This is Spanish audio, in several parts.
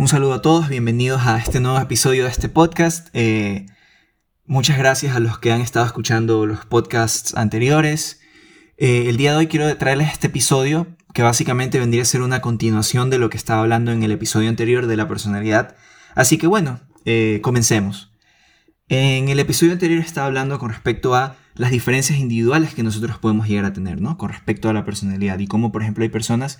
Un saludo a todos, bienvenidos a este nuevo episodio de este podcast. Eh, muchas gracias a los que han estado escuchando los podcasts anteriores. Eh, el día de hoy quiero traerles este episodio que básicamente vendría a ser una continuación de lo que estaba hablando en el episodio anterior de la personalidad. Así que bueno, eh, comencemos. En el episodio anterior estaba hablando con respecto a las diferencias individuales que nosotros podemos llegar a tener, ¿no? Con respecto a la personalidad y cómo, por ejemplo, hay personas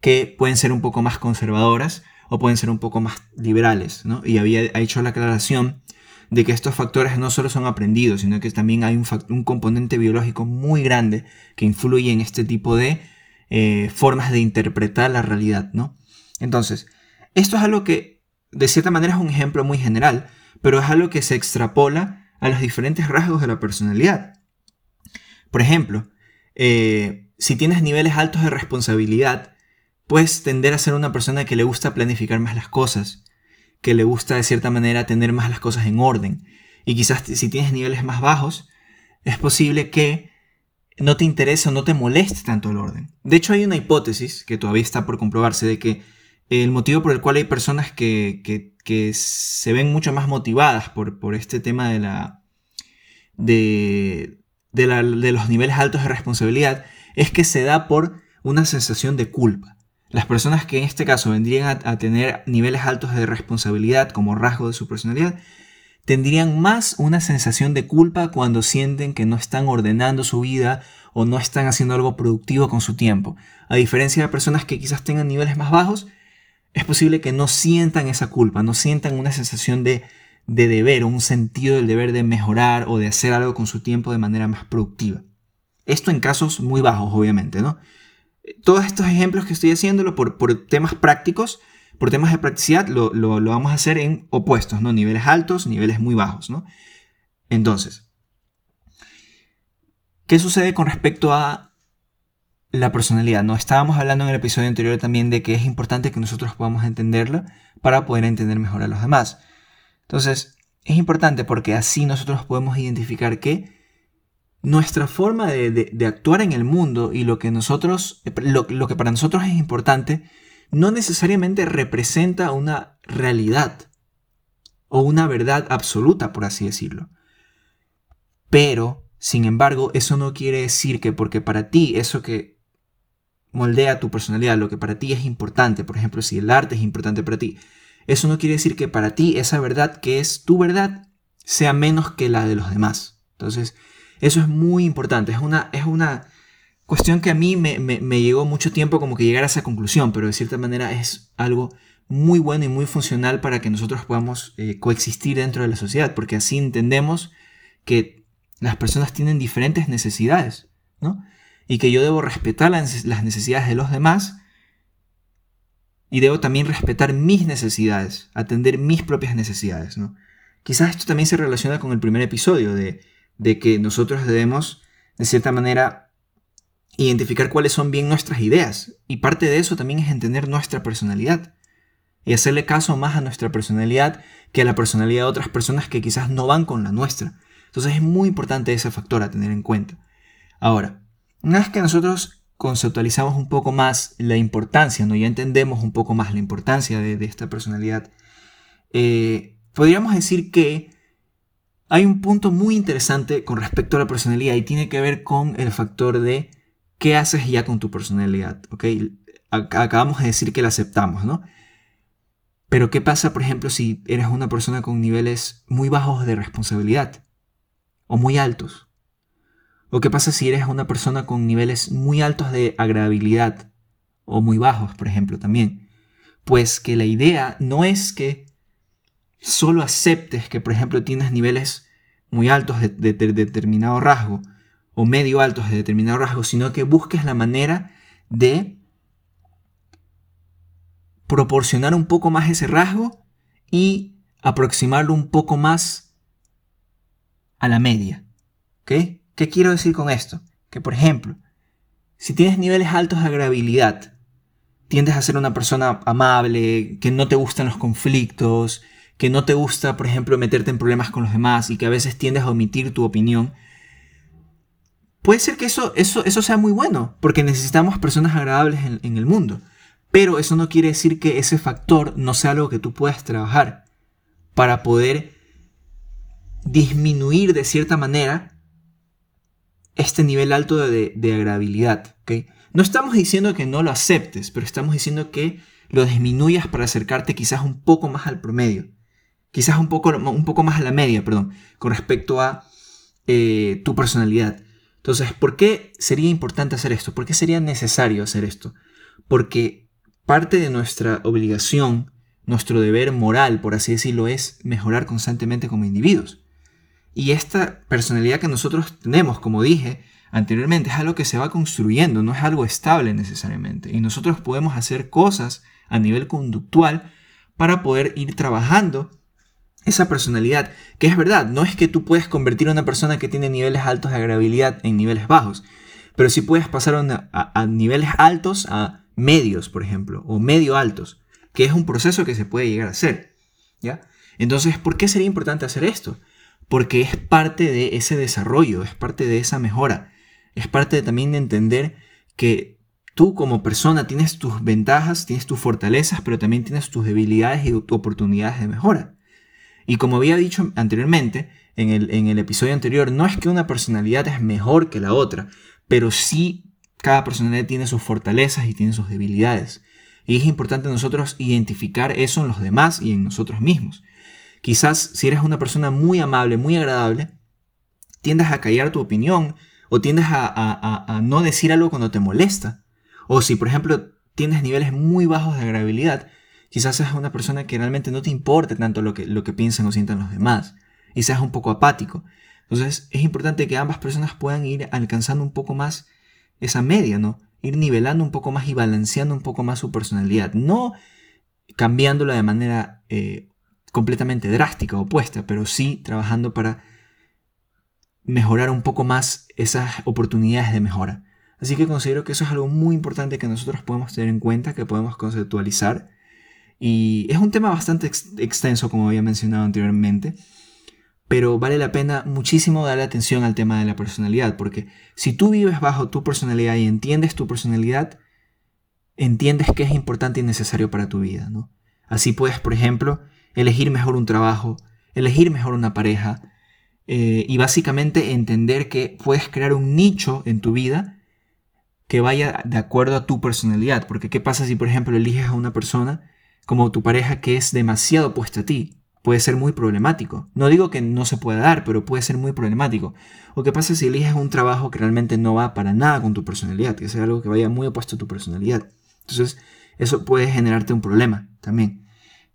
que pueden ser un poco más conservadoras o pueden ser un poco más liberales, ¿no? Y había hecho la aclaración de que estos factores no solo son aprendidos, sino que también hay un, un componente biológico muy grande que influye en este tipo de eh, formas de interpretar la realidad, ¿no? Entonces, esto es algo que, de cierta manera, es un ejemplo muy general, pero es algo que se extrapola a los diferentes rasgos de la personalidad. Por ejemplo, eh, si tienes niveles altos de responsabilidad, puedes tender a ser una persona que le gusta planificar más las cosas, que le gusta de cierta manera tener más las cosas en orden. Y quizás si tienes niveles más bajos, es posible que no te interesa o no te moleste tanto el orden. De hecho, hay una hipótesis que todavía está por comprobarse de que el motivo por el cual hay personas que, se ven mucho más motivadas por, por este tema de la, de, de, los niveles altos de responsabilidad es que se da por una sensación de culpa. Las personas que en este caso vendrían a, tener niveles altos de responsabilidad como rasgo de su personalidad, tendrían más una sensación de culpa cuando sienten que no están ordenando su vida o no están haciendo algo productivo con su tiempo. A diferencia de personas que quizás tengan niveles más bajos, es posible que no sientan esa culpa, no sientan una sensación de, de deber o un sentido del deber de mejorar o de hacer algo con su tiempo de manera más productiva. Esto en casos muy bajos, obviamente, ¿no? Todos estos ejemplos que estoy haciéndolo por, por temas prácticos, por temas de practicidad, lo, lo, vamos a hacer en opuestos, ¿no? Niveles altos, niveles muy bajos, ¿no? Entonces, ¿Qué sucede con respecto a la personalidad? No estábamos hablando en el episodio anterior también de que es importante que nosotros podamos entenderla para poder entender mejor a los demás. Entonces, es importante porque así nosotros podemos identificar que nuestra forma de, actuar en el mundo y lo que nosotros, lo, lo que para nosotros es importante, no necesariamente representa una realidad o una verdad absoluta, por así decirlo. Pero sin embargo, eso no quiere decir que porque para ti eso que moldea tu personalidad, lo que para ti es importante, por ejemplo, si el arte es importante para ti, eso no quiere decir que para ti esa verdad que es tu verdad sea menos que la de los demás. Entonces, eso es muy importante, es una, es una cuestión que a mí me, me, llegó mucho tiempo como que llegar a esa conclusión, pero de cierta manera es algo muy bueno y muy funcional para que nosotros podamos eh, coexistir dentro de la sociedad, porque así entendemos que las personas tienen diferentes necesidades, ¿no? Y que yo debo respetar las necesidades de los demás y debo también respetar mis necesidades, atender mis propias necesidades, ¿no? Quizás esto también se relaciona con el primer episodio de, de que nosotros debemos, de cierta manera, identificar cuáles son bien nuestras ideas. Y parte de eso también es entender nuestra personalidad. Y hacerle caso más a nuestra personalidad que a la personalidad de otras personas que quizás no van con la nuestra. Entonces es muy importante ese factor a tener en cuenta. Ahora, una vez que nosotros conceptualizamos un poco más la importancia, ¿no? ya entendemos un poco más la importancia de, esta personalidad, eh, podríamos decir que hay un punto muy interesante con respecto a la personalidad y tiene que ver con el factor de qué haces ya con tu personalidad. ¿okay? Acabamos de decir que la aceptamos, ¿no? Pero ¿qué pasa, por ejemplo, si eres una persona con niveles muy bajos de responsabilidad? o muy altos? ¿O qué pasa si eres una persona con niveles muy altos de agradabilidad o muy bajos, por ejemplo, también? Pues que la idea no es que solo aceptes que, por ejemplo, tienes niveles muy altos de, determinado rasgo o medio altos de determinado rasgo, sino que busques la manera de proporcionar un poco más ese rasgo y aproximarlo un poco más a la media. ¿Qué quiero decir con esto? Que, por ejemplo, si tienes niveles altos de agradabilidad, tiendes a ser una persona amable, que no te gustan los conflictos, que no te gusta, por ejemplo, meterte en problemas con los demás y que a veces tiendes a omitir tu opinión, puede ser que eso, eso, eso sea muy bueno, porque necesitamos personas agradables en, en el mundo. Pero eso no quiere decir que ese factor no sea algo que tú puedas trabajar para poder disminuir de cierta manera este nivel alto de, agradabilidad. No estamos diciendo que no lo aceptes, pero estamos diciendo que lo disminuyas para acercarte quizás un poco más al promedio. Quizás un poco, un poco más a la media, perdón, con respecto a eh, tu personalidad. Entonces, ¿por qué sería importante hacer esto? ¿Por qué sería necesario hacer esto? Porque parte de nuestra obligación, nuestro deber moral, por así decirlo, es mejorar constantemente como individuos. Y esta personalidad que nosotros tenemos, como dije anteriormente, es algo que se va construyendo, no es algo estable necesariamente. Y nosotros podemos hacer cosas a nivel conductual para poder ir trabajando esa personalidad, que es verdad, no es que tú puedes convertir a una persona que tiene niveles altos de agradabilidad en niveles bajos, pero sí puedes pasar a, niveles altos a medios, por ejemplo, o medio altos, que es un proceso que se puede llegar a hacer, ¿ya? Entonces, ¿por qué sería importante hacer esto? Porque es parte de ese desarrollo, es parte de esa mejora, es parte también de entender que tú como persona tienes tus ventajas, tienes tus fortalezas, pero también tienes tus debilidades y oportunidades de mejora. Y como había dicho anteriormente, en el, en el episodio anterior, no es que una personalidad es mejor que la otra, pero sí cada personalidad tiene sus fortalezas y tiene sus debilidades. Y es importante nosotros identificar eso en los demás y en nosotros mismos. Quizás si eres una persona muy amable, muy agradable, tiendas a callar tu opinión o tiendes a, a no decir algo cuando te molesta. O si, por ejemplo, tienes niveles muy bajos de agradabilidad, Quizás seas una persona que realmente no te importe tanto lo que, lo que piensan o sientan los demás y seas un poco apático. Entonces es importante que ambas personas puedan ir alcanzando un poco más esa media, ¿no? Ir nivelando un poco más y balanceando un poco más su personalidad. No cambiándola de manera eh, completamente drástica, opuesta, pero sí trabajando para mejorar un poco más esas oportunidades de mejora. Así que considero que eso es algo muy importante que nosotros podemos tener en cuenta, que podemos conceptualizar y es un tema bastante extenso, como había mencionado anteriormente, pero vale la pena muchísimo darle atención al tema de la personalidad, porque si tú vives bajo tu personalidad y entiendes tu personalidad, entiendes que es importante y necesario para tu vida, ¿no? Así puedes, por ejemplo, elegir mejor un trabajo, elegir mejor una pareja, eh, y básicamente entender que puedes crear un nicho en tu vida que vaya de acuerdo a tu personalidad. Porque ¿qué pasa si, por ejemplo, eliges a una persona como tu pareja que es demasiado opuesta a ti. Puede ser muy problemático. No digo que no se pueda dar, pero puede ser muy problemático. O qué pasa si eliges un trabajo que realmente no va para nada con tu personalidad, que sea algo que vaya muy opuesto a tu personalidad. Entonces, eso puede generarte un problema también.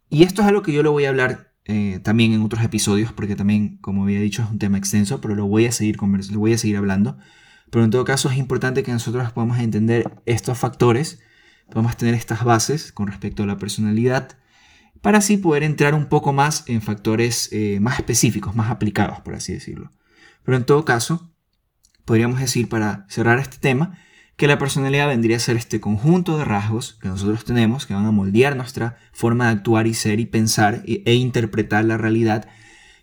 Y esto es algo que yo lo voy a hablar eh, también en otros episodios, porque también, como había dicho, es un tema extenso, pero lo voy a seguir lo voy a seguir hablando. Pero en todo caso es importante que nosotros podamos entender estos factores Podemos tener estas bases con respecto a la personalidad para así poder entrar un poco más en factores eh, más específicos, más aplicados, por así decirlo. Pero en todo caso, podríamos decir para cerrar este tema que la personalidad vendría a ser este conjunto de rasgos que nosotros tenemos que van a moldear nuestra forma de actuar y ser y pensar e interpretar la realidad,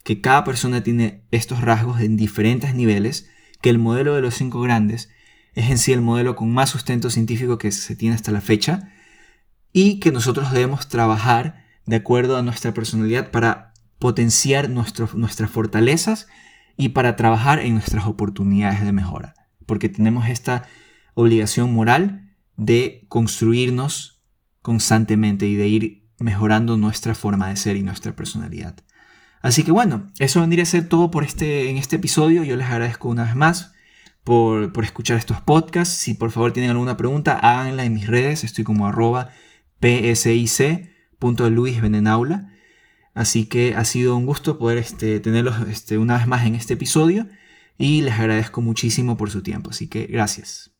que cada persona tiene estos rasgos en diferentes niveles, que el modelo de los cinco grandes es en sí el modelo con más sustento científico que se tiene hasta la fecha y que nosotros debemos trabajar de acuerdo a nuestra personalidad para potenciar nuestras fortalezas y para trabajar en nuestras oportunidades de mejora. Porque tenemos esta obligación moral de construirnos constantemente y de ir mejorando nuestra forma de ser y nuestra personalidad. Así que bueno, eso vendría a ser todo por este, en este episodio. Yo les agradezco una vez más por, escuchar estos podcasts. Si por favor tienen alguna pregunta, háganla en mis redes. Estoy como arroba psic.luisbenenaula. Así que ha sido un gusto poder este, tenerlos este, una vez más en este episodio y les agradezco muchísimo por su tiempo. Así que gracias.